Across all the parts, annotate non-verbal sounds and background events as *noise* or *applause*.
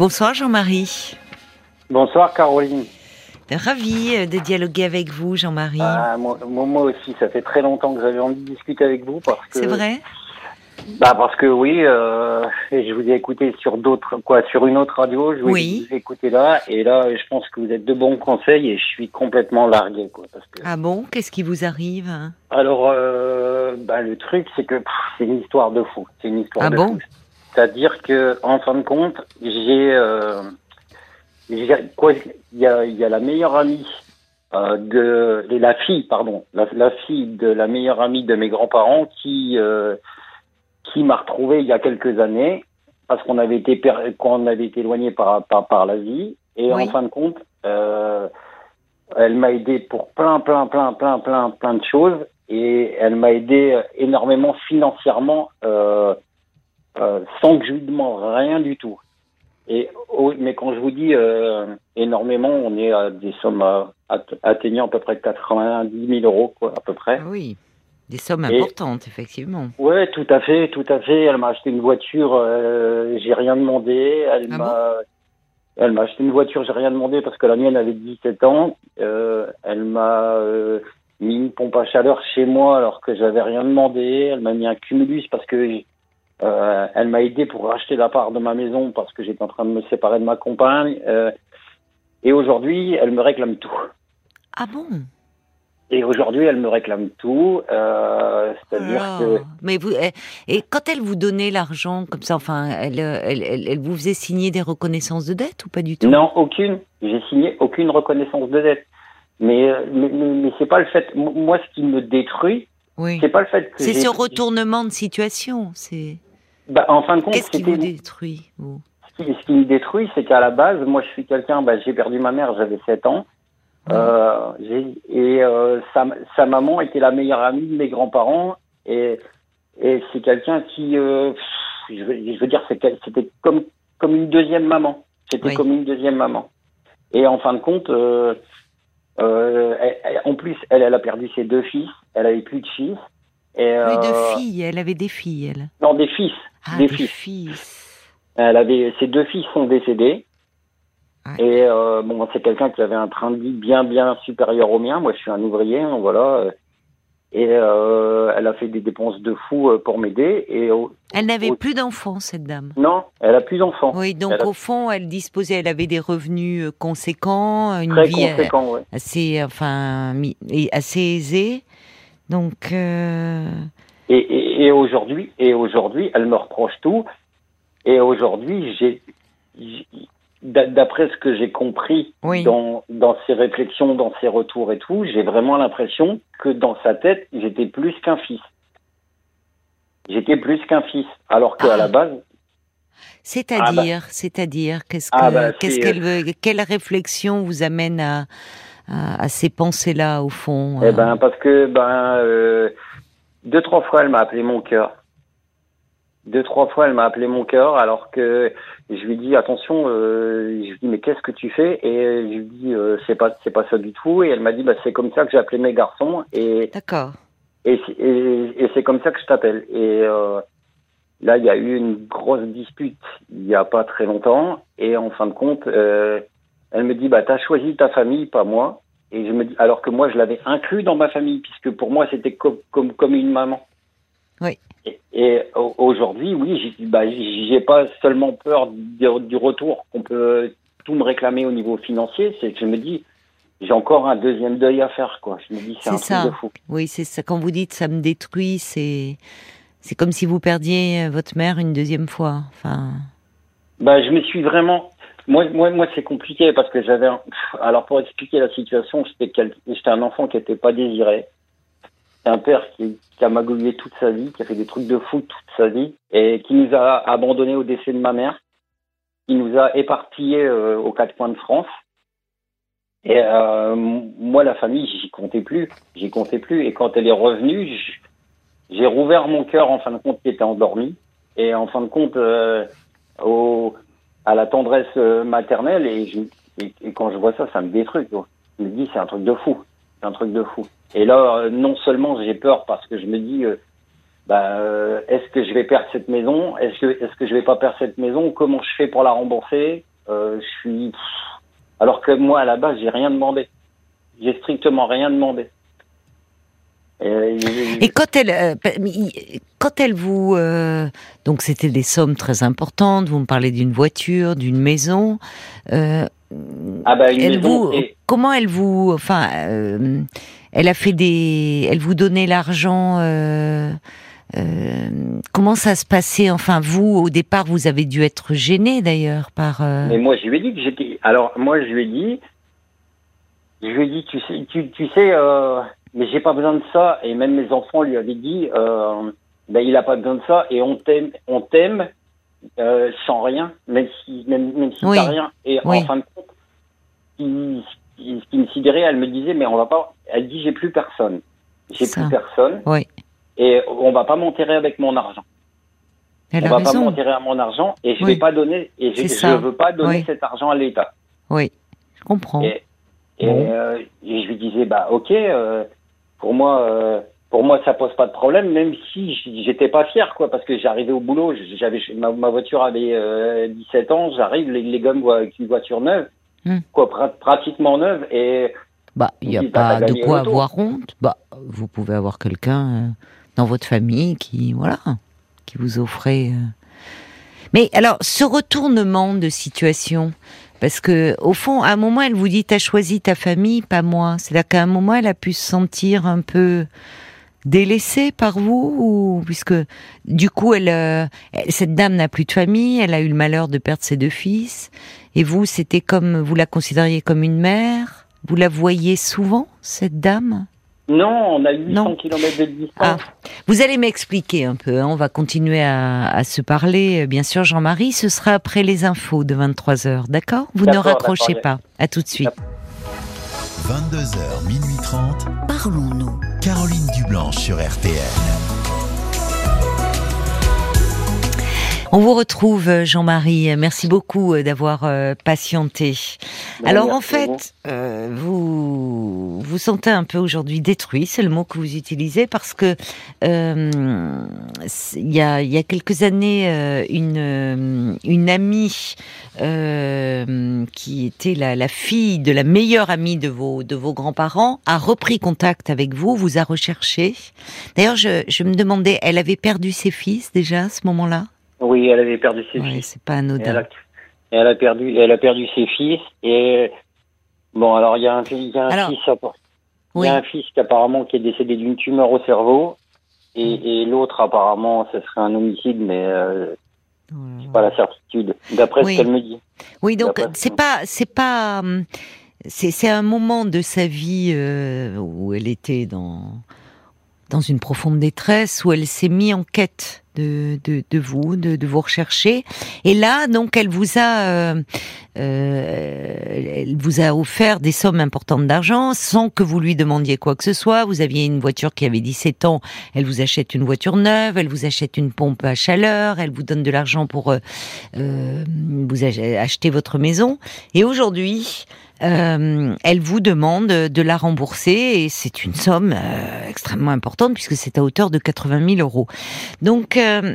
Bonsoir Jean-Marie. Bonsoir Caroline. Ravi euh, de dialoguer avec vous Jean-Marie. Ah, moi, moi aussi, ça fait très longtemps que j'avais envie de discuter avec vous parce que. C'est vrai Bah parce que oui, euh, et je vous ai écouté sur d'autres, quoi, sur une autre radio. Je vous Oui. ai écouté là, et là, je pense que vous êtes de bons conseils et je suis complètement largué, quoi. Parce que. Ah bon? Qu'est-ce qui vous arrive? Alors, euh, bah, le truc, c'est que c'est une histoire de fou. C'est une histoire Ah de bon? fou. C'est-à-dire que, en fin de compte, j'ai, euh, quoi, il y a, il y a la meilleure amie euh, de, et la fille, pardon, la, la fille de la meilleure amie de mes grands-parents qui, euh, qui m'a retrouvé il y a quelques années parce qu'on avait été, per- qu'on avait été éloigné par, par, par la vie. Et Oui. en fin de compte, euh, elle m'a aidé pour plein, plein, plein, plein, plein, plein de choses. Et elle m'a aidé énormément financièrement, euh, euh, sans que je lui demande rien du tout. Et oh, mais quand je vous dis euh, énormément, on est à des sommes euh, att- atteignant à peu près 90 000 euros, quoi, à peu près. Ah oui, des sommes Et- importantes effectivement. Ouais, tout à fait, tout à fait. Elle m'a acheté une voiture, euh, j'ai rien demandé. Elle Ah m'a, elle m'a acheté une voiture, j'ai rien demandé parce que la mienne avait 17 ans. Euh, elle m'a euh, mis une pompe à chaleur chez moi alors que j'avais rien demandé. Elle m'a mis un cumulus parce que euh, elle m'a aidé pour racheter la part de ma maison parce que j'étais en train de me séparer de ma compagne. Euh, et aujourd'hui, elle me réclame tout. Ah bon? Et aujourd'hui, elle me réclame tout. Euh, c'est-à-dire Alors, que Mais vous et, et quand elle vous donnait l'argent comme ça, enfin, elle, elle, elle, elle vous faisait signer des reconnaissances de dette ou pas du tout? Non, aucune. J'ai signé aucune reconnaissance de dette. Mais, mais, mais, c'est pas le fait. Moi, ce qui me détruit, Oui. c'est pas le fait que. C'est ce retournement de situation. C'est Bah, en fin de compte, qu'est-ce qui vous détruit vous? Ce qui, ce qui me détruit, c'est qu'à la base, moi, je suis quelqu'un. Bah, j'ai perdu ma mère, j'avais 7 ans. Euh, j'ai- et euh, sa, sa maman était la meilleure amie de mes grands-parents. Et, et c'est quelqu'un qui, euh, pff, je, veux, je veux dire, c'était comme comme une deuxième maman. C'était Oui. comme une deuxième maman. Et en fin de compte, euh, euh, elle- elle- en plus, elle, elle a perdu ses deux fils. Elle avait plus de fils. Et, Plus de euh, filles. Elle avait des filles, elle. Non, des fils. Ah, des des fils. fils. Elle avait ses deux fils sont décédés. Ouais. Et euh, bon, c'est quelqu'un qui avait un train de vie bien bien supérieur au mien. Moi, je suis un ouvrier, hein, voilà. Et euh, elle a fait des dépenses de fou euh, pour m'aider. Et euh, Elle n'avait plus d'enfants, cette dame. non, elle a plus d'enfants. Oui, donc Elle a- au fond, elle disposait, elle avait des revenus euh, conséquents, une Très vie euh, conséquent, ouais. assez, enfin, assez aisée. Donc, euh, Et, et, et aujourd'hui, et aujourd'hui, elle me reproche tout. Et aujourd'hui, j'ai, j'ai- d'a- d'après ce que j'ai compris Oui. dans, dans ses réflexions, dans ses retours et tout, j'ai vraiment l'impression que dans sa tête, j'étais plus qu'un fils. J'étais plus qu'un fils, alors qu'à Ah. la base, c'est-à-dire, c'est-à-dire, qu'est-ce que, Ah bah, qu'est-ce qu'elle veut, quelle réflexion vous amène à, à, à ces pensées-là au fond eh euh, ben parce que ben euh, deux trois fois elle m'a appelé mon cœur. Deux trois fois elle m'a appelé mon cœur alors que je lui dis attention euh, je lui dis mais qu'est-ce que tu fais? Et je lui dis euh, c'est pas c'est pas ça du tout. Et elle m'a dit bah c'est comme ça que j'ai appelé mes garçons. Et D'accord. et, et c'est comme ça que je t'appelle. Et euh, là il y a eu une grosse dispute il y a pas très longtemps. Et en fin de compte euh, elle me dit bah t'as choisi ta famille pas moi et je me dis alors que moi je l'avais inclus dans ma famille puisque pour moi c'était comme comme comme une maman Oui. et, et au- aujourd'hui oui j'ai bah pas seulement peur du, du retour qu'on peut tout me réclamer au niveau financier c'est que je me dis j'ai encore un deuxième deuil à faire quoi je me dis c'est un ça. truc de fou Oui, c'est ça. Quand vous dites ça me détruit, c'est, c'est comme si vous perdiez votre mère une deuxième fois. Enfin, Bah, je me suis vraiment. Moi, moi, moi, c'est compliqué parce que j'avais. Alors, pour expliquer la situation, j'étais un enfant qui n'était pas désiré. C'est un père qui, a magouillé toute sa vie, qui a fait des trucs de fou toute sa vie et qui nous a abandonnés au décès de ma mère, qui nous a éparpillés euh, aux quatre coins de France. Et euh, moi, la famille, j'y comptais plus, j'y comptais plus. Et quand elle est revenue, j'ai rouvert mon cœur en fin de compte qui était endormi. Et en fin de compte, euh, au, à la tendresse euh, maternelle et, je, quand je vois ça, ça me détruit. Je me dis, c'est un truc de fou. C'est un truc de fou. Et là, euh, non seulement j'ai peur parce que je me dis, euh, bah, est-ce que je vais perdre cette maison? Est-ce que, je vais pas perdre cette maison? Comment je fais pour la rembourser? Je suis. Alors que moi, à la base, j'ai rien demandé. J'ai strictement rien demandé. Et, quand elle, euh, quand elle vous, euh, donc c'était des sommes très importantes. Vous me parlez d'une voiture, d'une maison. Euh, ah bah, une elle maison vous, comment elle vous, enfin, elle a fait des, elle vous donnait l'argent. comment ça se passait? Enfin, vous, au départ, vous avez dû être gêné d'ailleurs par. Mais moi, je lui ai dit que j'étais. Alors, moi, je lui ai dit, je lui ai dit, tu sais, tu, tu sais mais j'ai pas besoin de ça. Et même mes enfants lui avaient dit, euh, ben il a pas besoin de ça et on t'aime, on t'aime euh, sans rien, même si même, même si t'as rien. Et en fin de compte, ce qui me sidérait, elle me disait, mais on va pas. Elle dit, j'ai plus personne, j'ai plus personne. Oui. Et on va pas m'enterrer avec mon argent. Elle on va pas m'enterrer à mon argent et je vais pas donner et je, je veux pas donner cet argent à l'État. Oui, je comprends. Et, et, euh, et, je lui disais, bah ok, euh, pour moi, euh, pour moi, ça pose pas de problème, même si j'étais pas fier, quoi, parce que j'arrivais au boulot, j'avais ma, ma, voiture avait euh, 17 ans, j'arrive, les, les voient avec une voiture neuve, hmm. quoi, pratiquement neuve, et bah, il n'y a pas de quoi avoir honte. Bah, vous pouvez avoir quelqu'un euh, dans votre famille qui, voilà, qui vous offrait. Euh. Mais alors, ce retournement de situation, parce que au fond, à un moment, elle vous dit t'as choisi ta famille, pas moi. C'est-à-dire qu'à un moment, elle a pu se sentir un peu délaissée par vous, ou puisque du coup, elle, euh, cette dame n'a plus de famille, elle a eu le malheur de perdre ses deux fils, et vous, c'était comme vous la considériez comme une mère? Vous la voyez souvent, cette dame? Non, on a 800 km de distance. Ah. Vous allez m'expliquer un peu, hein. on va continuer à, se parler, bien sûr Jean-Marie, ce sera après les infos de 23h, d'accord? Vous ne raccrochez pas, à tout de suite. 22h, minuit 30, parlons-nous. Caroline Dublanche sur RTN. On vous retrouve, euh, Jean-Marie. Merci beaucoup euh, d'avoir euh, patienté. Alors, en fait, vous vous sentez un peu aujourd'hui détruit, c'est le mot que vous utilisez, parce que il y, a, y a quelques années, une, une amie qui était la, la, fille de la meilleure amie de vos, de vos grands-parents a repris contact avec vous, vous a recherché. D'ailleurs, je, je me demandais, elle avait perdu ses fils déjà à ce moment-là? Oui, elle avait perdu ses oui, fils. c'est pas anodin. Elle a, perdu, elle a perdu ses fils et bon, alors il y a un, y a un fils, il y a un fils qui apparemment qui est décédé d'une tumeur au cerveau et, mm. et l'autre apparemment ce serait un homicide, mais euh, c'est pas la certitude d'après ce qu'elle me dit. Oui, donc c'est pas, c'est pas, hum, c'est un moment de sa vie euh, où elle était dans dans une profonde détresse, où elle s'est mise en quête de, de, vous, de, de, vous rechercher. Et là, donc, elle vous a, euh, euh, elle vous a offert des sommes importantes d'argent sans que vous lui demandiez quoi que ce soit. Vous aviez une voiture qui avait 17 ans, elle vous achète une voiture neuve, elle vous achète une pompe à chaleur, elle vous donne de l'argent pour euh, euh vous acheter votre maison. Et aujourd'hui, euh, elle vous demande de la rembourser et c'est une somme euh, extrêmement importante puisque c'est à hauteur de 80 000 euros. Donc, euh,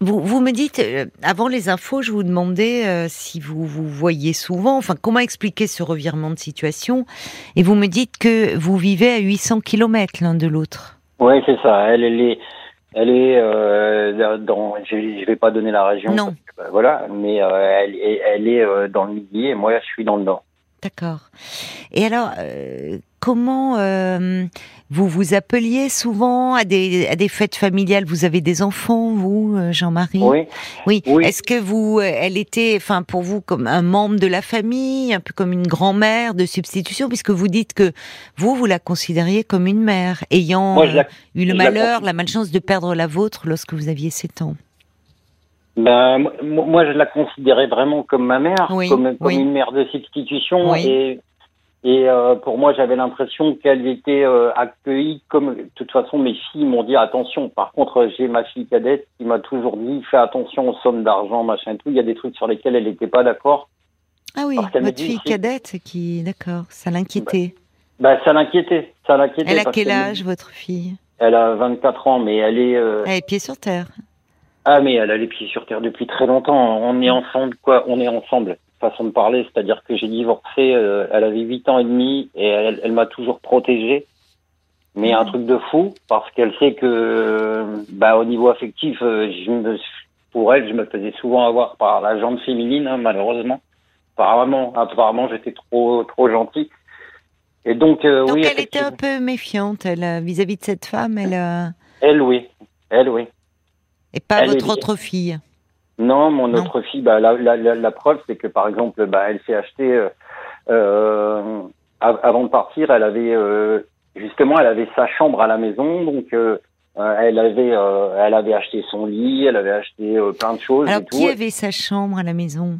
vous, vous, me dites, avant les infos, je vous demandais si vous vous voyez souvent, enfin comment expliquer ce revirement de situation, et vous me dites que vous vivez à 800 km l'un de l'autre. Oui, c'est ça. Elle, elle est, elle est dans. Je, ne vais pas donner la région. Non. voilà, mais elle, elle, est dans le midi et moi je suis dans le nord. D'accord. Et alors, euh, comment euh, vous vous appeliez souvent à des, à des fêtes familiales? Vous avez des enfants, vous, euh, Jean-Marie? Oui. oui. Est-ce que vous, elle était, enfin, pour vous, comme un membre de la famille, un peu comme une grand-mère de substitution, puisque vous dites que vous, vous la considériez comme une mère, ayant eu le malheur, la, la malchance de perdre la vôtre lorsque vous aviez 7 ans? Ben, moi, je la considérais vraiment comme ma mère, comme, comme une mère de substitution. Et, et euh, pour moi, j'avais l'impression qu'elle était euh, accueillie comme. De toute façon, mes filles m'ont dit attention. Par contre, j'ai ma fille cadette qui m'a toujours dit fais attention aux sommes d'argent, machin tout. Il y a des trucs sur lesquels elle n'était pas d'accord. Ah oui, votre fille cadette qui, d'accord, ça l'inquiétait. Ben, ça l'inquiétait, ça l'inquiétait. Elle a quel âge, votre fille? Elle a 24 ans, mais elle est. Euh... Elle est pied sur terre. Ah, mais elle a les pieds sur terre depuis très longtemps. On est ensemble, quoi. On est ensemble. façon de parler, c'est-à-dire que j'ai divorcé, euh, elle avait 8 ans et demi et elle, elle m'a toujours protégé. Mais un truc de fou, parce qu'elle sait que, bah, au niveau affectif, euh, je me, pour elle, je me faisais souvent avoir par la jambe féminine, hein, malheureusement. Apparemment, apparemment, j'étais trop, trop gentil. Et donc, euh, Donc oui. elle était un peu méfiante, elle, euh, vis-à-vis de cette femme, elle, euh, Elle, oui. Elle, oui. Et pas Elle votre autre fille. Non, mon Non. autre fille, bah, la, la, la, la preuve, c'est que par exemple, bah, elle s'est achetée euh, euh, av- avant de partir, elle avait euh, justement, elle avait sa chambre à la maison, donc elle avait, elle avait acheté son lit, elle avait acheté plein de choses Alors et tout. qui avait sa chambre à la maison?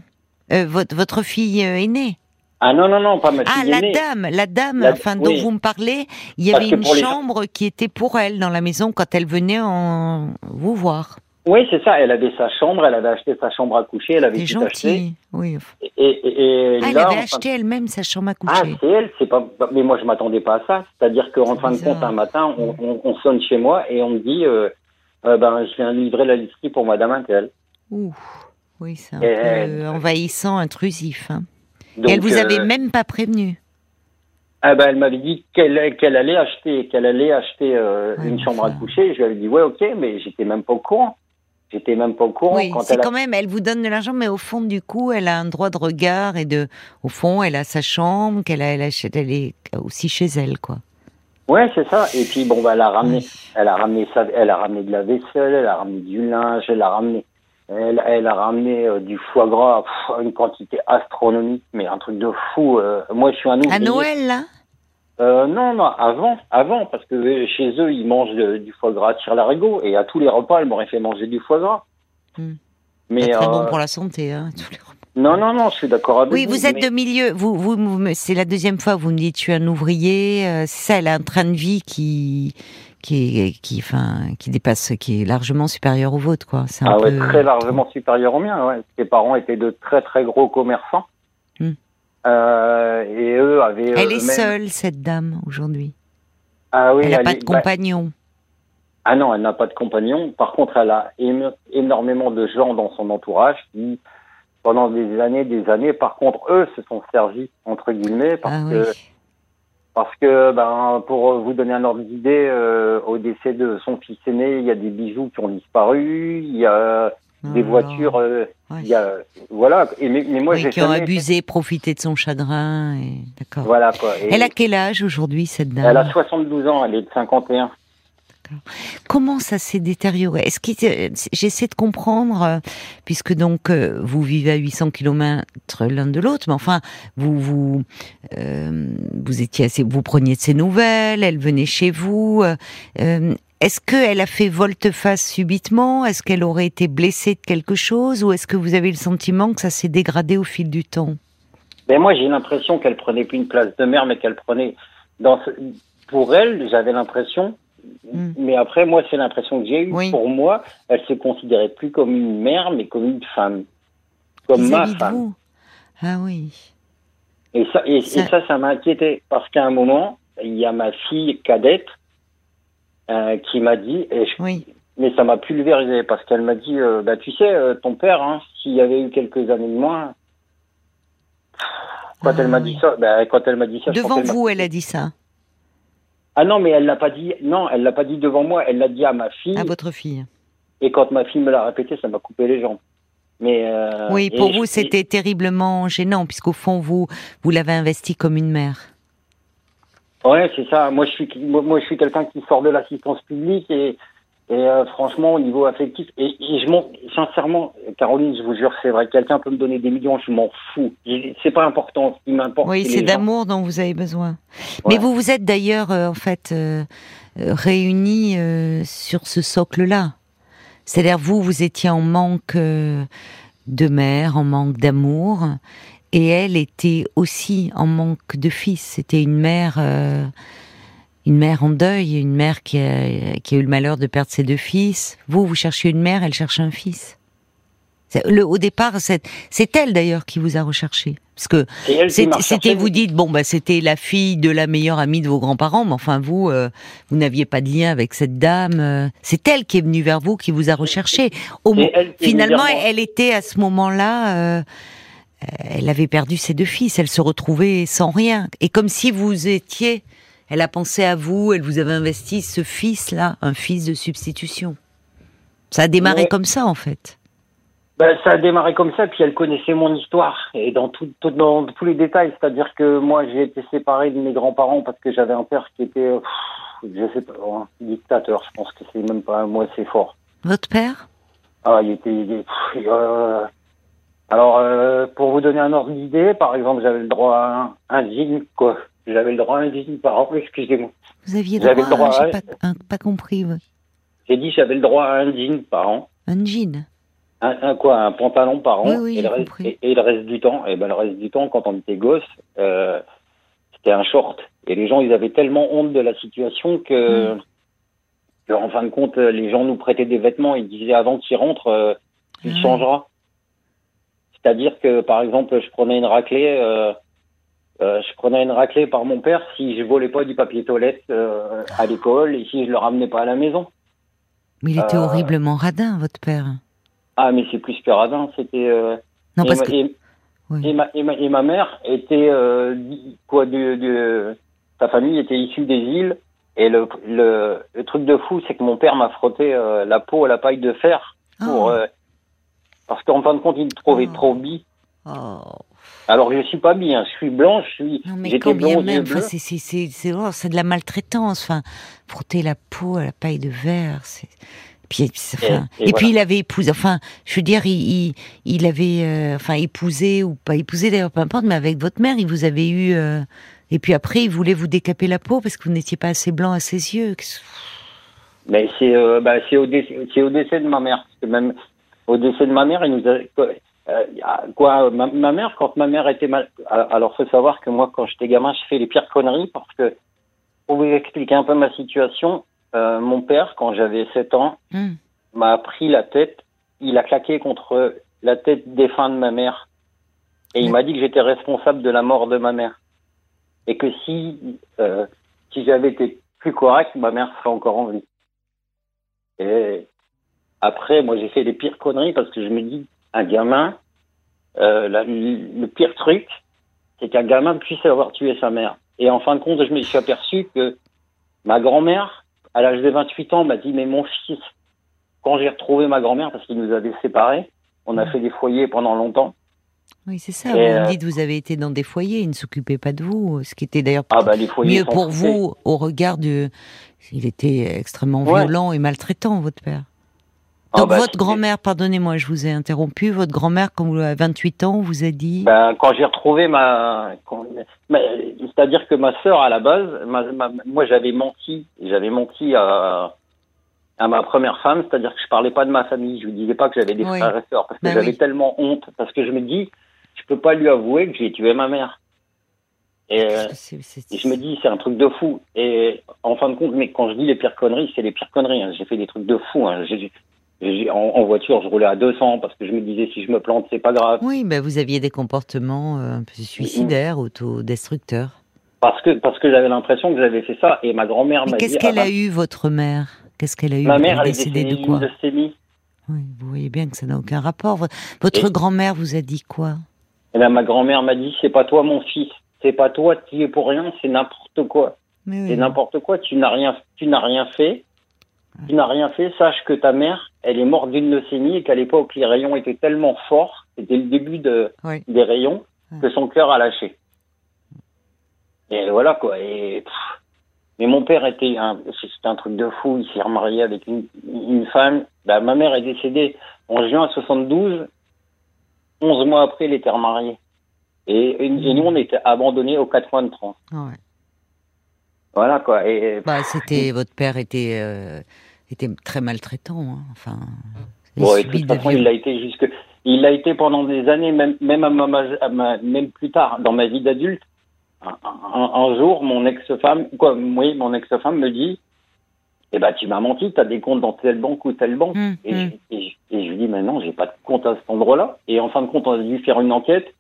Votre, votre fille aînée? Ah non non non, pas ma Ah, fille la dame, la dame, La- enfin, oui. dont vous me parlez, il y Parce avait une les- chambre qui était pour elle dans la maison quand elle venait en vous voir. Oui, c'est ça. Elle avait sa chambre, elle avait acheté sa chambre à coucher, elle avait tout acheté. oui. Et, et, et Ah, elle avait acheté elle-même sa chambre à Ah, coucher. c'est elle, c'est pas. Mais moi, je m'attendais pas à ça. C'est-à-dire qu'en fin de compte, un matin, on, on, on sonne chez moi et on me dit, euh, euh, ben, je viens livrer la literie pour Madame Intel. Ouh, oui, c'est un Et peu elle- envahissant, intrusif. hein. Donc, elle vous avait euh, même pas prévenu. Ah ben, elle m'avait dit qu'elle qu'elle allait acheter, qu'elle allait acheter euh, Ouais, une chambre à coucher. Je lui avais dit, ouais, ok, mais j'étais même pas au courant. J'étais même pas au courant Oui, c'est a- quand même, elle vous donne de l'argent, mais au fond, du coup, elle a un droit de regard et de, au fond, elle a sa chambre, qu'elle elle, achète- elle est aussi chez elle, quoi. Ouais, c'est ça. Et puis bon, bah, elle a ramené, Oui. elle a ramené ça, elle a ramené de la vaisselle, elle a ramené du linge, elle a ramené, elle, elle a ramené euh, du foie gras, pff, une quantité astronomique, mais un truc de fou. euh. moi, je suis un ouvrier. À Noël, là Euh, non, non, avant, avant, parce que euh, chez eux, ils mangent du foie gras à tire-larigot, et à tous les repas, elle m'aurait fait manger du foie gras. Hmm. Mais C'est très bon euh, pour la santé, hein. tous les repas. non, non, non, je suis d'accord avec Oui, vous. vous êtes mais- de milieu. Vous, vous, vous- c'est la deuxième fois. Vous me dites, je suis un ouvrier. euh, c'est ça. Elle a un train de vie qui, qui, est- qui, enfin, qui dépasse, qui est largement supérieur au vôtre, quoi. C'est un Ah ouais, peu- très largement supérieur au mien. Ouais. Ses parents étaient de très très gros commerçants. Hmm. Euh, et eux avaient. Elle est seule, cette dame, aujourd'hui. Ah oui, elle n'a pas est- de bah, compagnon. ah non, elle n'a pas de compagnon. Par contre, elle a éno- énormément de gens dans son entourage qui, pendant des années, des années, par contre, eux se sont servis entre guillemets parce Ah oui. Parce que ben pour vous donner un ordre d'idée, euh, au décès de son fils aîné, il y a des bijoux qui ont disparu, il y a des Oh là voitures, euh, Ouais. il y a voilà. Et mais, mais moi Oui, qui ont abusé, profité de son chagrin. Et... D'accord. Voilà quoi. Et Elle a quel âge aujourd'hui, cette dame? Elle a 72 ans, elle est de 51. Comment ça s'est détérioré? J'essaie de comprendre, euh, puisque donc euh, vous vivez à 800 km l'un de l'autre, mais enfin vous vous euh, vous étiez vous preniez de ses nouvelles, elle venait chez vous. est-ce qu'elle a fait volte-face subitement? Est-ce qu'elle aurait été blessée de quelque chose? Ou est-ce que vous avez le sentiment que ça s'est dégradé au fil du temps? Mais moi, j'ai l'impression qu'elle prenait plus une place de mère, mais qu'elle prenait pour elle, j'avais l'impression. Mm. Mais après, moi, c'est l'impression que j'ai eue. Oui. Pour moi, elle se considérait plus comme une mère, mais comme une femme, comme ma femme. Ah oui. Et ça, et, et Ça- ça, ça m'a inquiété parce qu'à un moment, il y a ma fille cadette euh, qui m'a dit, et je- Oui. mais ça m'a pulvérisé parce qu'elle m'a dit, euh, bah tu sais, euh, ton père, hein, s'il y avait eu quelques années de moins, quand Ah elle m'a oui. dit ça, bah, quand elle m'a dit ça, Devant vous, elle a dit ça Ah non, mais elle l'a pas dit. Non, elle l'a pas dit devant moi. Elle l'a dit à ma fille. à votre fille. Et quand ma fille me l'a répété, ça m'a coupé les jambes. Mais euh, Oui, pour je- vous, c'était terriblement gênant, puisqu'au fond, vous, vous l'avez investi comme une mère. Ouais, c'est ça. Moi, je suis, moi, je suis quelqu'un qui sort de l'assistance publique et, et euh, franchement, au niveau affectif, et, et je m'en, sincèrement, Caroline, je vous jure, c'est vrai. Quelqu'un peut me donner des millions, je m'en fous. C'est pas important. Ce qui m'importe, Oui, c'est d'amour dont vous avez besoin. Ouais. Mais vous vous êtes d'ailleurs, euh, en fait, euh, réunis sur ce socle-là. C'est-à-dire, vous, vous étiez en manque de mère, en manque d'amour, et elle était aussi en manque de fils. C'était une mère, une mère en deuil, une mère qui a, qui a eu le malheur de perdre ses deux fils. Vous, vous cherchiez une mère, elle cherche un fils. Le, au départ, c'est elle d'ailleurs qui vous a recherché. Parce que C'était, vous dites, bon, bah, c'était la fille de la meilleure amie de vos grands-parents, mais enfin, vous, euh, vous n'aviez pas de lien avec cette dame. euh, c'est elle qui est venue vers vous, qui vous a recherché. Au elle finalement, elle était à ce moment-là, euh, elle avait perdu ses deux fils, elle se retrouvait sans rien. Et comme si vous étiez, elle a pensé à vous, elle vous avait investi ce fils-là, un fils de substitution. Ça a démarré Ouais. comme ça, en fait. Ben, ça a démarré comme ça, puis elle connaissait mon histoire et dans tout, tout- dans tous les détails. C'est-à-dire que moi, j'ai été séparé de mes grands-parents parce que j'avais un père qui était, pff, je sais pas, un dictateur. Je pense que c'est même pas un mot assez fort. Votre père? Ah, il était. il est- pff, euh, alors, euh, pour vous donner un ordre d'idée, par exemple, j'avais le droit à un, un jean, quoi. J'avais le droit à un jean par an. Excusez-moi. Vous aviez droit, le droit à- à- j'ai pas, un- pas compris. J'ai dit j'avais le droit à un jean par an. un jean. Un, un quoi, un pantalon par an. Oui, oui, et, j'ai le reste, et, et le reste du temps, et ben le reste du temps, quand on était gosse, euh, c'était un short. Et les gens, ils avaient tellement honte de la situation que, Mm. que, en fin de compte, les gens nous prêtaient des vêtements. Ils disaient avant qu'il rentre, euh, il Ah. changera. C'est-à-dire que, par exemple, je prenais une raclée, euh, euh, je prenais une raclée par mon père si je volais pas du papier toilette euh, à l'école et si je le ramenais pas à la maison. Mais il était Euh, horriblement radin, votre père. Ah, mais c'est plus que radin. C'était. Non, et, parce ma, que. et- oui. et ma- et ma- et ma mère était quoi de, de sa famille était issue des îles et le, le, le truc de fou c'est que mon père m'a frotté la peau à la paille de fer pour Oh. euh, parce qu'en fin de compte il me trouvait Oh. trop bi Oh. Alors je suis pas bi hein. je suis blanc je suis Non, mais quand bien même, enfin, c'est, c'est, c'est, c'est, c'est de la maltraitance. Enfin, frotter la peau à la paille de verre, c'est. Puis, enfin, Et- et, et puis il avait épousé, enfin, je veux dire, il, il, il avait, euh, enfin, épousé ou pas épousé d'ailleurs, peu importe, mais avec votre mère, il vous avait eu, euh, et puis après, il voulait vous décaper la peau parce que vous n'étiez pas assez blanc à ses yeux. Mais c'est euh, bah, c'est au décès c'est au décès de ma mère parce que même au décès de ma mère il nous a euh, quoi ma, ma mère quand ma mère était mal alors faut savoir que moi quand j'étais gamin je fais les pires conneries parce que pour vous expliquer un peu ma situation euh, mon père quand j'avais 7 ans Hum. m'a pris la tête il a claqué contre la tête défunt de ma mère. Et il m'a dit que j'étais responsable de la mort de ma mère. Et que si euh, si j'avais été plus correct ma mère serait encore en vie. Et après, moi, j'ai fait les pires conneries parce que je me dis, un gamin, euh, la- le pire truc, c'est qu'un gamin puisse avoir tué sa mère. Et en fin de compte, je me suis aperçu que ma grand-mère, à l'âge de 28 ans, m'a dit, mais mon fils, quand j'ai retrouvé ma grand-mère, parce qu'il nous avait séparés, on a fait des foyers pendant longtemps. Oui, c'est ça. Et, vous me euh, dites, vous avez été dans des foyers, il ne s'occupait pas de vous, ce qui était d'ailleurs Ah bah mieux pour coupés. vous au regard de. Il était extrêmement Ouais. violent et maltraitant, votre père. Ah Donc bah, votre grand-mère, pardonnez-moi, je vous ai interrompu, votre grand-mère, quand vous avez 28 ans, vous a dit... Ben, quand j'ai retrouvé ma, c'est-à-dire que ma sœur à la base, ma- ma- moi j'avais menti, j'avais menti à, à ma première femme, c'est-à-dire que je parlais pas de ma famille, je lui disais pas que j'avais des Oui. frères et sœurs parce que Ben j'avais oui. tellement honte, parce que je me dis, je peux pas lui avouer que j'ai tué ma mère. Et je me dis, c'est un truc de fou. Et en fin de compte, mais quand je dis les pires conneries, c'est les pires conneries. hein. J'ai fait des trucs de fou. Hein. En, en voiture, je roulais à 200 parce que je me disais, si je me plante, c'est pas grave. Oui, ben vous aviez des comportements euh, un peu suicidaires, autodestructeurs. Parce que, parce que j'avais l'impression que j'avais fait ça. Et ma grand-mère Mais m'a dit. qu'est-ce qu'elle ah a bah, eu, votre mère? Qu'est-ce qu'elle a eu? Ma mère, Elle est décédée de quoi? Oui, vous voyez bien que ça n'a aucun rapport. Votre Et- grand-mère vous a dit quoi? Et là, ma grand-mère m'a dit, c'est pas toi mon fils. C'est pas toi, tu es pour rien, c'est n'importe quoi. Mais oui. C'est n'importe quoi, tu n'as rien, tu n'as rien fait. Tu n'as rien fait, sache que ta mère, elle est morte d'une leucémie et qu'à l'époque, les rayons étaient tellement forts, c'était le début de, Oui. des rayons, que son cœur a lâché. Et voilà, quoi. Et, pff, mais mon père était un, c'était un truc de fou, il s'est remarié avec une, une femme. Bah, ma mère est décédée en juin 72, 11 mois après, elle était remariée. Et, et, et nous, on était abandonnés aux quatre coins de France. Ah ouais. Voilà, quoi. Et, Bah, c'était votre père était euh, était très maltraitant. hein. Enfin, il Bon, et de toute façon, il l'a été jusque, il l'a été pendant des années, même, même à ma, ma- à ma- même plus tard, dans ma vie d'adulte. Un, un- un jour, mon ex-femme, quoi, oui, mon ex-femme me dit, eh ben, tu m'as menti, t'as des comptes dans telle banque ou telle banque. Hum, Et, hum. je, et, je, et je lui dis, mais non, j'ai pas de compte à cet endroit-là. Et en fin de compte, on a dû faire une enquête.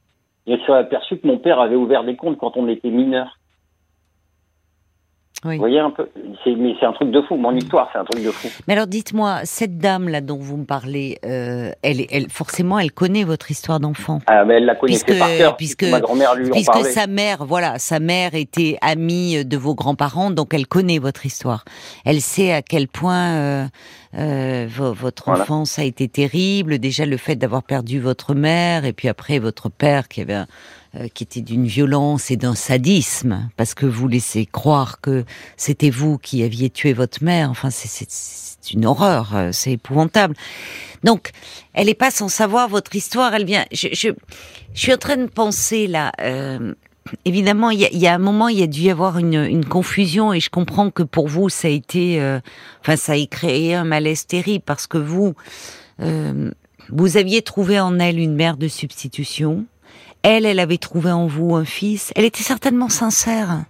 Et on s'est aperçu que mon père avait ouvert des comptes quand on était mineur. Vous voyez un peu Mais c'est un truc de fou. Mon histoire, c'est un truc de fou. Mais alors, dites-moi, cette dame là dont vous me parlez, euh, elle, elle, forcément, elle connaît votre histoire d'enfant. Ah, mais elle la connaissait par cœur. Puisque ma grand-mère lui puisque sa mère, voilà, sa mère était amie de vos grands-parents, donc elle connaît votre histoire. Elle sait à quel point euh, euh, votre enfance a été terrible. Déjà, le fait d'avoir perdu votre mère, et puis après votre père qui avait un euh, qui était d'une violence et d'un sadisme, parce que vous laissez croire que c'était vous qui aviez tué votre mère. Enfin, c'est une horreur, euh, c'est épouvantable. Donc, elle n'est pas sans savoir votre histoire. Elle vient. Je, je, je suis en train de penser là. Euh, évidemment, il y, a, y, a, un moment, il y a dû y avoir une, une, confusion, et je comprends que pour vous, ça a été, euh, enfin, ça a créé un malaise terrible parce que vous, euh, vous aviez trouvé en elle une mère de substitution elle, elle avait trouvé en vous un fils. Elle était certainement sincère.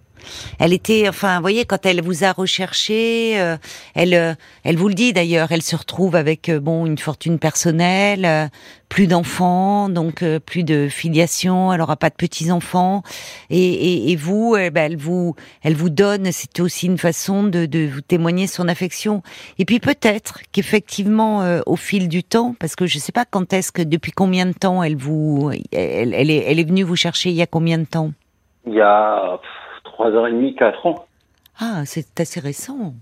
Elle était, enfin, vous voyez, quand elle vous a recherché, euh, elle, euh, elle vous le dit d'ailleurs, elle se retrouve avec euh, bon une fortune personnelle, plus d'enfants, donc plus de filiation, elle aura pas de petits enfants, et, vous, ben, elle vous, elle vous donne, c'est aussi une façon de, vous témoigner son affection. Et puis peut-être qu'effectivement, au fil du temps, parce que je sais pas quand est-ce que, depuis combien de temps elle vous, elle, elle est, elle est venue vous chercher, il y a combien de temps? Il y a trois heures et demie, quatre ans. Ah, c'est assez récent.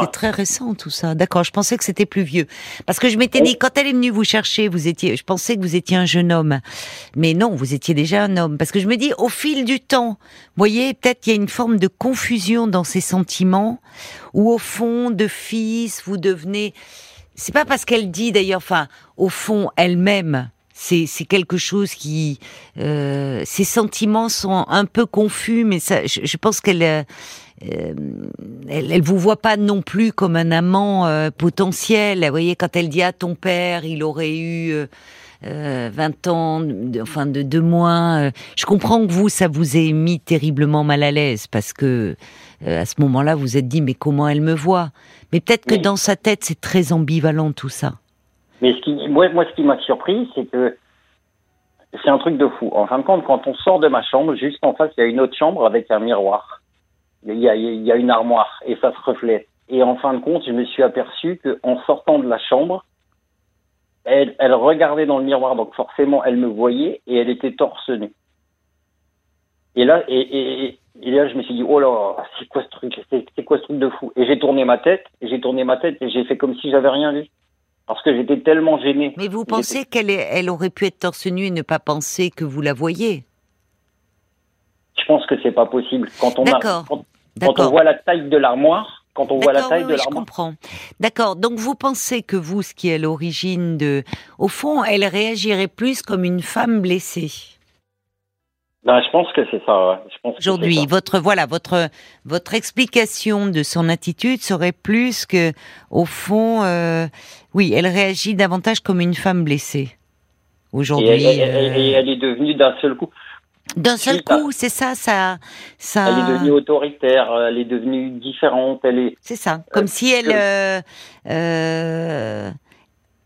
C'est très récent tout ça. D'accord, je pensais que c'était plus vieux. Parce que je m'étais dit, quand elle est venue vous chercher, vous étiez, je pensais que vous étiez un jeune homme. Mais non, vous étiez déjà un homme. Parce que je me dis, au fil du temps, vous voyez, peut-être qu'il y a une forme de confusion dans ces sentiments, où au fond, de fils, vous devenez, c'est pas parce qu'elle dit d'ailleurs, enfin, au fond, elle-même, c'est quelque chose qui euh, ses sentiments sont un peu confus mais ça je, je pense qu'elle euh, elle, elle vous voit pas non plus comme un amant euh, potentiel vous voyez quand elle dit à ton père il aurait eu euh, 20 ans, de, enfin de deux mois. je comprends que vous, ça vous ait mis terriblement mal à l'aise parce que à ce moment-là, vous êtes dit mais comment elle me voit? Mais peut-être que dans sa tête, c'est très ambivalent tout ça. Mais ce qui, moi, moi, ce qui m'a surpris, c'est que c'est un truc de fou. En fin de compte, quand on sort de ma chambre, juste en face, il y a une autre chambre avec un miroir. Il y a, une armoire et ça se reflète. Et en fin de compte, je me suis aperçu qu'en sortant de la chambre, elle, regardait dans le miroir, donc forcément, elle me voyait et elle était torse nu. Et là, et, là, je me suis dit, oh là, c'est quoi ce truc? C'est quoi ce truc de fou? Et j'ai tourné ma tête, j'ai tourné ma tête et j'ai fait comme si j'avais rien vu parce que j'étais tellement gêné. Mais vous pensez qu'elle elle aurait pu être torse nu et ne pas penser que vous la voyez? Je pense que c'est pas possible. Quand on, a, quand, on voit la taille de l'armoire, quand on voit la taille de l'armoire. Je comprends. D'accord. Donc vous pensez que vous, ce qui est l'origine de, au fond, elle réagirait plus comme une femme blessée? Ben, je pense que c'est ça. Aujourd'hui, votre voilà, votre votre explication de son attitude serait plus que, au fond, euh, oui, elle réagit davantage comme une femme blessée. Aujourd'hui, et, elle, est devenue d'un seul coup. D'un seul coup, c'est ça, ça, ça. Elle est devenue autoritaire, elle est devenue différente, elle est. C'est ça, comme si elle. Euh, euh,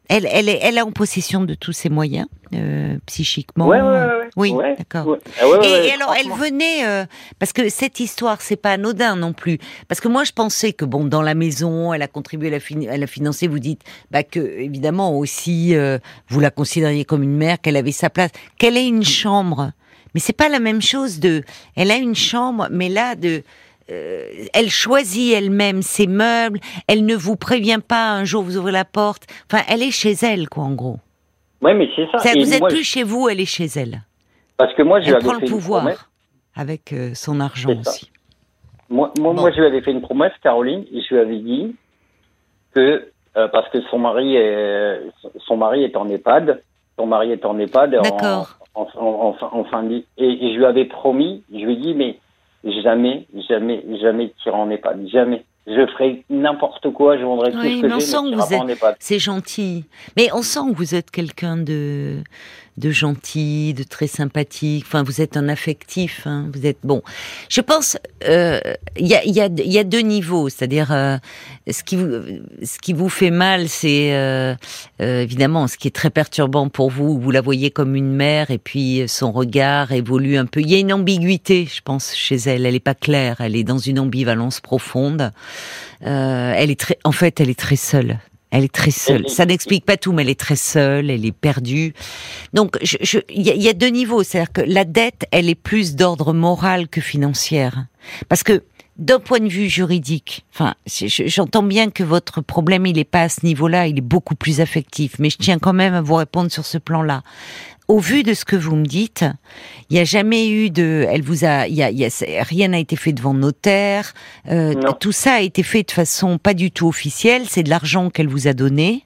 elle, elle, est, elle est en possession de tous ses moyens, euh, psychiquement. Ouais, ouais, ouais, oui, d'accord. Ah et, alors, elle venait euh, parce que cette histoire, c'est pas anodin non plus. Parce que moi, je pensais que bon, dans la maison, elle a contribué à la, financer. Vous dites, bah que évidemment aussi, euh, vous la considériez comme une mère, qu'elle avait sa place, qu'elle ait une chambre. Mais c'est pas la même chose de. Elle a une chambre, mais là de euh, elle choisit elle-même ses meubles, elle ne vous prévient pas un jour vous ouvrez la porte. Enfin, elle est chez elle, quoi, en gros. Oui, mais c'est ça. vous n'êtes plus chez vous, elle est chez elle. Parce que moi, je elle prend le pouvoir avec euh, son argent aussi. Moi, moi, je lui avais fait une promesse, Caroline, et je lui avais dit que euh, parce que son mari est son mari est en EHPAD, son mari est en EHPAD en, en, en, fin de et, et je lui avais promis, je lui ai dit mais jamais, jamais, jamais tirer en EHPAD. Jamais. Je ferai n'importe quoi, je vendrai tout ce que j'ai, C'est gentil. Mais on sent que vous êtes quelqu'un de de gentil, de très sympathique. Enfin, vous êtes un affectif. Hein, vous êtes bon. Je pense euh, il y, a, y, a, y, a, deux niveaux. C'est-à-dire euh, ce qui vous ce qui vous fait mal, c'est euh, évidemment ce qui est très perturbant pour vous. Vous la voyez comme une mère et puis son regard évolue un peu. Il y a une ambiguïté, je pense, chez elle. Elle est pas claire. Elle est dans une ambivalence profonde. elle est très, en fait, elle est très seule. Elle est très seule. Ça n'explique pas tout, mais elle est très seule, elle est perdue. Donc, il je, y, a, y, a deux niveaux. C'est-à-dire que la dette, elle est plus d'ordre moral que financière. Parce que, d'un point de vue juridique, enfin, j'entends bien que votre problème, il n'est pas à ce niveau-là, il est beaucoup plus affectif, mais je tiens quand même à vous répondre sur ce plan-là au vu de ce que vous me dites, il n'y a jamais eu de, elle vous a, y a, y a rien n'a été fait devant notaire. Euh, tout ça a été fait de façon pas du tout officielle. C'est de l'argent qu'elle vous a donné.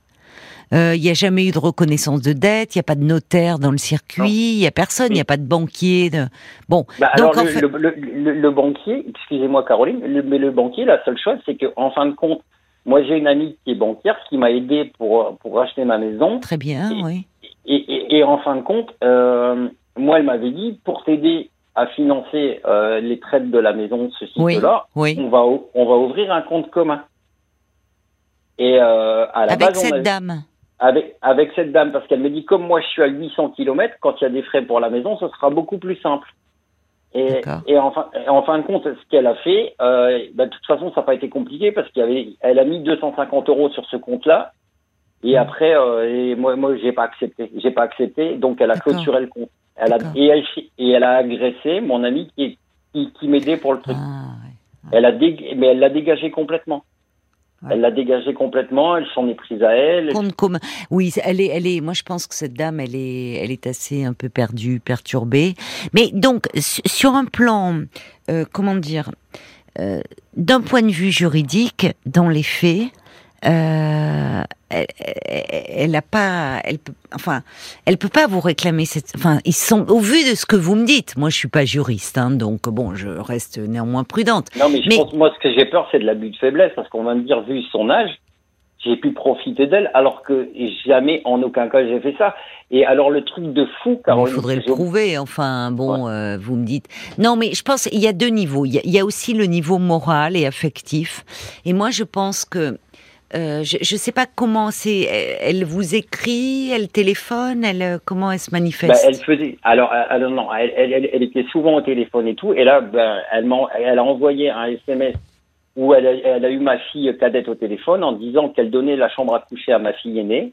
Euh, il n'y a jamais eu de reconnaissance de dette. Il n'y a pas de notaire dans le circuit. Il n'y a personne. Il n'y a pas de banquier. De... Bon. Bah, donc, alors, le, le, le, banquier, excusez-moi Caroline, mais le banquier, la seule chose, c'est qu'en fin de compte, moi j'ai une amie qui est banquière qui m'a aidé pour pour acheter ma maison. Très bien, oui. Et, et, et, en fin de compte, euh, moi, elle m'avait dit, pour t'aider à financer euh, les traites de la maison, ceci, oui, cela, oui. on, va, on va ouvrir un compte commun. Et euh, à la avec base, cette dame avec, avec cette dame, parce qu'elle me dit, comme moi je suis à 800 km, quand il y a des frais pour la maison, ce sera beaucoup plus simple. Et, et en, fin, en fin de compte, ce qu'elle a fait, euh, bah, de toute façon, ça n'a pas été compliqué parce qu'elle elle a mis 250 euros sur ce compte-là et après, euh, et moi, moi, j'ai pas accepté. J'ai pas accepté, donc elle a clôturé le compte. Elle a, et, elle, et elle a agressé mon ami qui, qui, qui m'aidait pour le truc. Ah, ouais. Elle a dég... mais elle l'a dégagé complètement. Elle l'a dégagé complètement, elle s'en est prise à elle. Compte commun. Oui, elle est, elle est. Moi, je pense que cette dame, elle est, elle est assez un peu perdue, perturbée. Mais donc, sur un plan, euh, comment dire, euh, d'un point de vue juridique, dans les faits, euh, elle, a pas, elle peut, enfin, elle peut pas vous réclamer cette, enfin, ils sont au vu de ce que vous me dites. Moi, je suis pas juriste, hein, donc bon, je reste néanmoins prudente. Non, mais, je pense, moi, ce que j'ai peur, c'est de l'abus de faiblesse, parce qu'on va me dire, vu son âge, j'ai pu profiter d'elle, alors que jamais, en aucun cas, j'ai fait ça. Et alors, le truc de fou, car il faudrait le prouver. Enfin, bon, euh, vous me dites. Non, mais je pense il y a deux niveaux. Il y a, il y a aussi le niveau moral et affectif. Et moi, je pense que euh, je ne sais pas comment c'est. Elle vous écrit, elle téléphone, elle euh, comment elle se manifeste bah, Elle faisait. Alors, euh, alors non, elle, elle, elle, était souvent au téléphone et tout. Et là, ben, elle, elle a envoyé un SMS où elle a, elle a, eu ma fille cadette au téléphone en disant qu'elle donnait la chambre à coucher à ma fille aînée.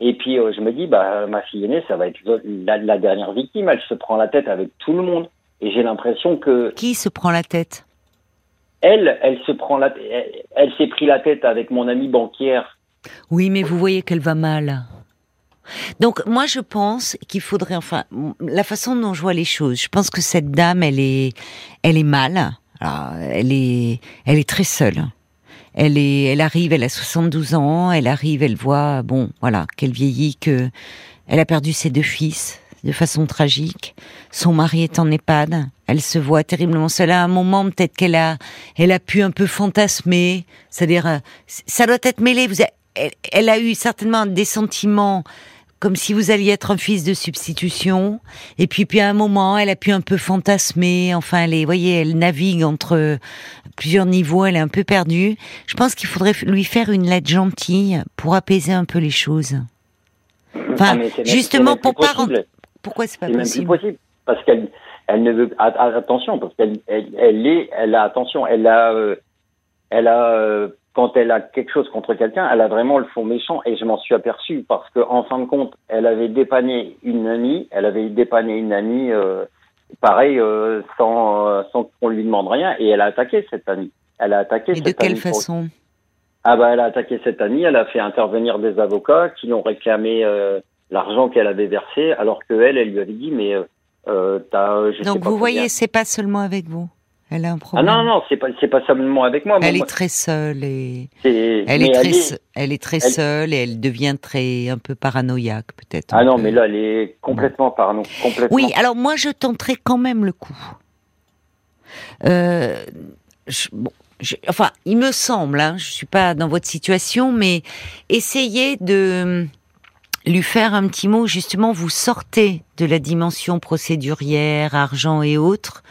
Et puis je me dis, bah ma fille aînée, ça va être la, la dernière victime. Elle se prend la tête avec tout le monde. Et j'ai l'impression que. Qui se prend la tête? Elle, elle se prend la, elle, s'est pris la tête avec mon amie banquière. Oui, mais vous voyez qu'elle va mal. Donc moi je pense qu'il faudrait enfin la façon dont je vois les choses. Je pense que cette dame elle est elle est mal. elle est elle est très seule. Elle est elle arrive, elle a 72 ans, elle arrive, elle voit bon voilà qu'elle vieillit que elle a perdu ses deux fils de façon tragique. Son mari est en EHPAD. Elle se voit terriblement seule. À un moment, peut-être qu'elle a, elle a pu un peu fantasmer. C'est-à-dire, euh, ça doit être mêlé. Vous elle, a eu certainement des sentiments comme si vous alliez être un fils de substitution. Et puis, puis à un moment, elle a pu un peu fantasmer. Enfin, elle est, voyez, elle navigue entre plusieurs niveaux. Elle est un peu perdue. Je pense qu'il faudrait lui faire une lettre gentille pour apaiser un peu les choses. *laughs* Enfin, justement, pour pas pourquoi c'est pas possible C'est même plus possible parce qu'elle elle ne veut attention parce qu'elle elle, elle, est elle a attention elle a euh, elle a euh, quand elle a quelque chose contre quelqu'un elle a vraiment le fond méchant et je m'en suis aperçu parce que en fin de compte elle avait dépanné une amie elle avait dépanné une amie euh, pareil sans sans qu'on lui demande rien et elle a attaqué cette amie. Elle a attaqué et de quelle façon? Ah bah elle a attaqué cette amie elle a fait intervenir des avocats qui l'ont réclamé l'argent qu'elle avait versé, alors que elle, elle lui avait dit, mais euh, euh as, je Donc vous voyez, c'est pas seulement avec vous. Elle a un problème. Ah non non, c'est pas c'est pas seulement avec moi. Elle est très seule et elle est, très elle est très seule et elle devient très un peu paranoïaque peut-être. Ah non, mais là elle est complètement parano, complètement. Oui, alors moi je tenterai quand même le coup. Euh, bon, enfin, il me semble, hein, je suis pas dans votre situation, mais essayez de lui faire un petit mot, justement, vous sortez de la dimension procédurière, argent et autres,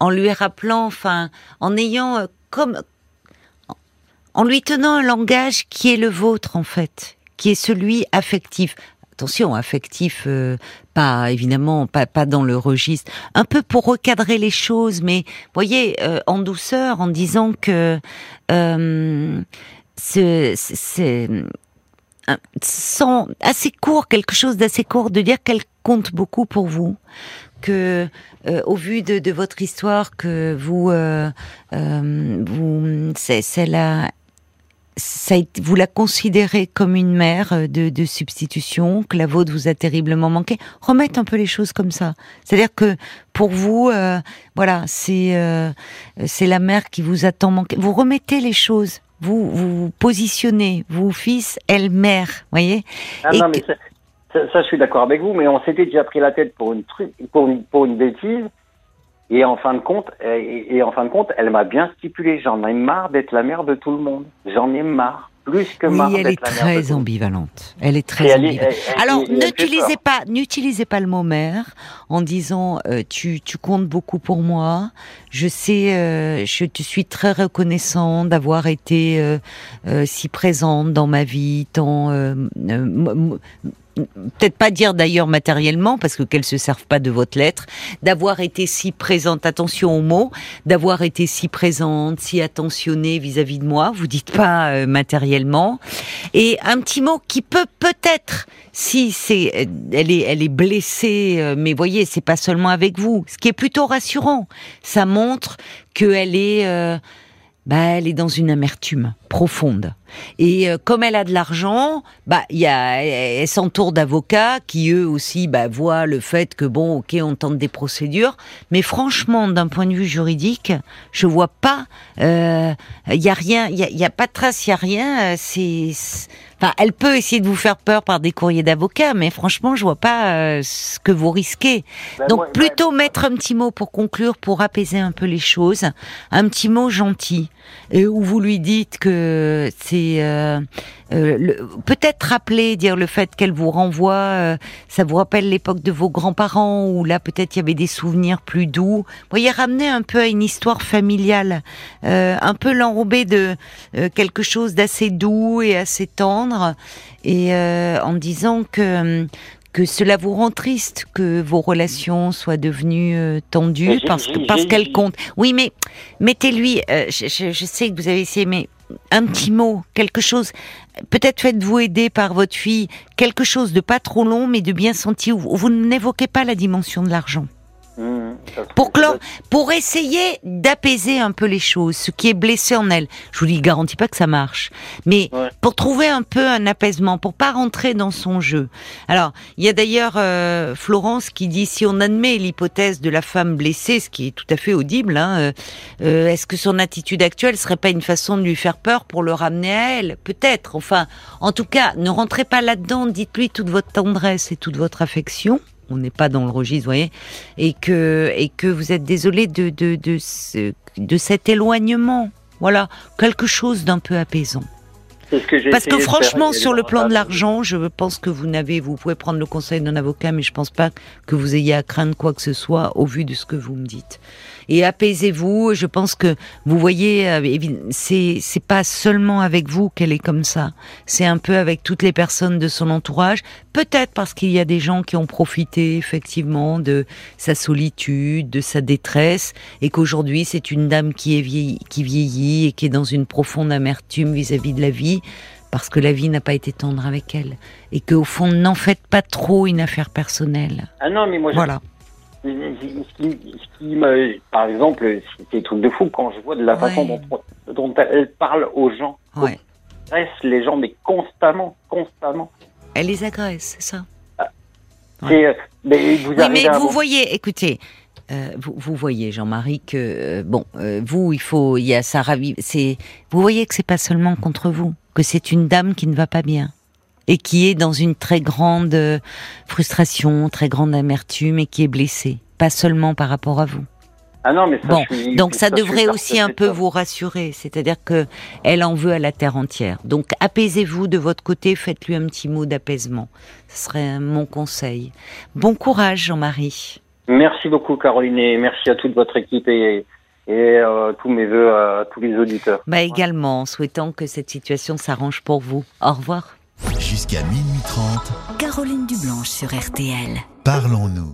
en lui rappelant, enfin, en ayant euh, comme, en lui tenant un langage qui est le vôtre, en fait, qui est celui affectif. Attention, affectif, euh, pas évidemment, pas, pas dans le registre. Un peu pour recadrer les choses, mais voyez, euh, en douceur, en disant que c'est sans assez court, quelque chose d'assez court, de dire qu'elle compte beaucoup pour vous, que euh, au vu de, votre histoire, que vous, euh, euh, vous, c'est la, ça, vous la considérez comme une mère de, substitution, que la vôtre vous a terriblement manqué. Remettre un peu les choses comme ça. C'est-à-dire que pour vous, voilà, c'est c'est la mère qui vous a tant manqué. Vous remettez les choses vous vous positionnez, vous fils, elle mère, voyez. Ah non, mais ça, ça, je suis d'accord avec vous, mais on s'était déjà pris la tête pour une truc, pour une, pour une bêtise. Et en fin de compte, et, et en fin de compte, elle m'a bien stipulé. J'en ai marre d'être la mère de tout le monde. J'en ai marre plus que oui, elle est très ambivalente. Elle est très ambivalente. Alors, n'utilisez pas, n'utilisez pas le mot mère en disant euh, tu, tu comptes beaucoup pour moi. Je sais, euh, je te suis très reconnaissant d'avoir été euh, euh si présente dans ma vie, tant euh, peut-être pas dire d'ailleurs matériellement, parce que qu'elles se servent pas de votre lettre, d'avoir été si présente, attention aux mots, d'avoir été si présente, si attentionnée vis-à-vis de moi, vous dites pas euh, matériellement, et un petit mot qui peut peut-être, si c'est, euh, elle est, elle est blessée, euh, mais voyez, c'est pas seulement avec vous, ce qui est plutôt rassurant, ça montre qu'elle est bah, elle est dans une amertume profonde. Et euh, comme elle a de l'argent, bah, il y a, elle, s'entoure d'avocats qui eux aussi bah, voient le fait que bon, ok, on tente des procédures, mais franchement, d'un point de vue juridique, je vois pas, il euh, y a rien, il y a, a, pas de trace, il y a rien. Euh, c'est Enfin, elle peut essayer de vous faire peur par des courriers d'avocats, mais franchement, je vois pas euh, ce que vous risquez. Ben Donc, plutôt mettre un petit mot pour conclure, pour apaiser un peu les choses, un petit mot gentil, et où vous lui dites que c'est euh, peut-être rappeler, dire le fait qu'elle vous renvoie, euh, ça vous rappelle l'époque de vos grands-parents où là peut-être il y avait des souvenirs plus doux. Vous voyez, ramener un peu à une histoire familiale, euh, un peu l'enrober de quelque chose d'assez doux et assez tendre, et en disant que que cela vous rend triste que vos relations soient devenues tendues parce que parce qu'elles comptent. Oui, mais mettez-lui. je, je, je, sais que vous avez essayé, mais un petit mot, quelque chose. Peut-être faites-vous aider par votre fille, quelque chose de pas trop long, mais de bien senti. vous n'évoquez pas la dimension de l'argent. Mmh, pour, pour essayer d'apaiser un peu les choses, ce qui est blessé en elle. Je vous dis, garantis pas que ça marche, mais pour trouver un peu un apaisement, pour pas rentrer dans son jeu. Alors, il y a d'ailleurs euh, Florence qui dit si on admet l'hypothèse de la femme blessée, ce qui est tout à fait audible, hein, euh, euh, est-ce que son attitude actuelle serait pas une façon de lui faire peur pour le ramener à elle? Peut-être. Enfin, en tout cas, ne rentrez pas là-dedans. Dites-lui toute votre tendresse et toute votre affection on n'est pas dans le registre, vous voyez, et que et que vous êtes désolé de de de, ce, de cet éloignement. Voilà, quelque chose d'un peu apaisant. Parce que franchement, sur le plan de l'argent, je pense que vous n'avez, vous pouvez prendre le conseil d'un avocat, mais je pense pas que vous ayez à craindre quoi que ce soit au vu de ce que vous me dites. Et apaisez-vous. Je pense que vous voyez, euh, c'est c'est pas seulement avec vous qu'elle est comme ça. C'est un peu avec toutes les personnes de son entourage. Peut-être parce qu'il y a des gens qui ont profité effectivement de sa solitude, de sa détresse, et qu'aujourd'hui c'est une dame qui est vieillie, qui vieillit et qui est dans une profonde amertume vis-à-vis -vis de la vie parce que la vie n'a pas été tendre avec elle et qu'au fond n'en faites pas trop une affaire personnelle. Ah non, mais moi voilà. Ce qui, ce qui par exemple, c'est des trucs de fou quand je vois de la façon dont, dont, elle parle aux gens. Ouais. Elle les gens, mais constamment, constamment. Elle les agresse, c'est ça? Ah. Euh, mais vous, oui, mais vous voyez, écoutez, euh, vous, vous, voyez, Jean-Marie, que euh, bon, euh, vous, il faut, il y a ça ravive. C'est, vous voyez que c'est pas seulement contre vous, que c'est une dame qui ne va pas bien et qui est dans une très grande frustration, très grande amertume et qui est blessée, pas seulement par rapport à vous. Ah non, mais ça, Bon, suis- donc ça, devrait aussi un peu ça. vous rassurer, c'est-à-dire que elle en veut à la terre entière. Donc apaisez-vous de votre côté, faites-lui un petit mot d'apaisement. Ce serait mon conseil. Bon courage, Jean-Marie. Merci beaucoup, Caroline, et merci à toute votre équipe et, et euh, tous mes voeux à tous les auditeurs. Bah également, en souhaitant que cette situation s'arrange pour vous. Au revoir. Jusqu'à minuit 30, Caroline Dublanche sur RTL. parlons-nous.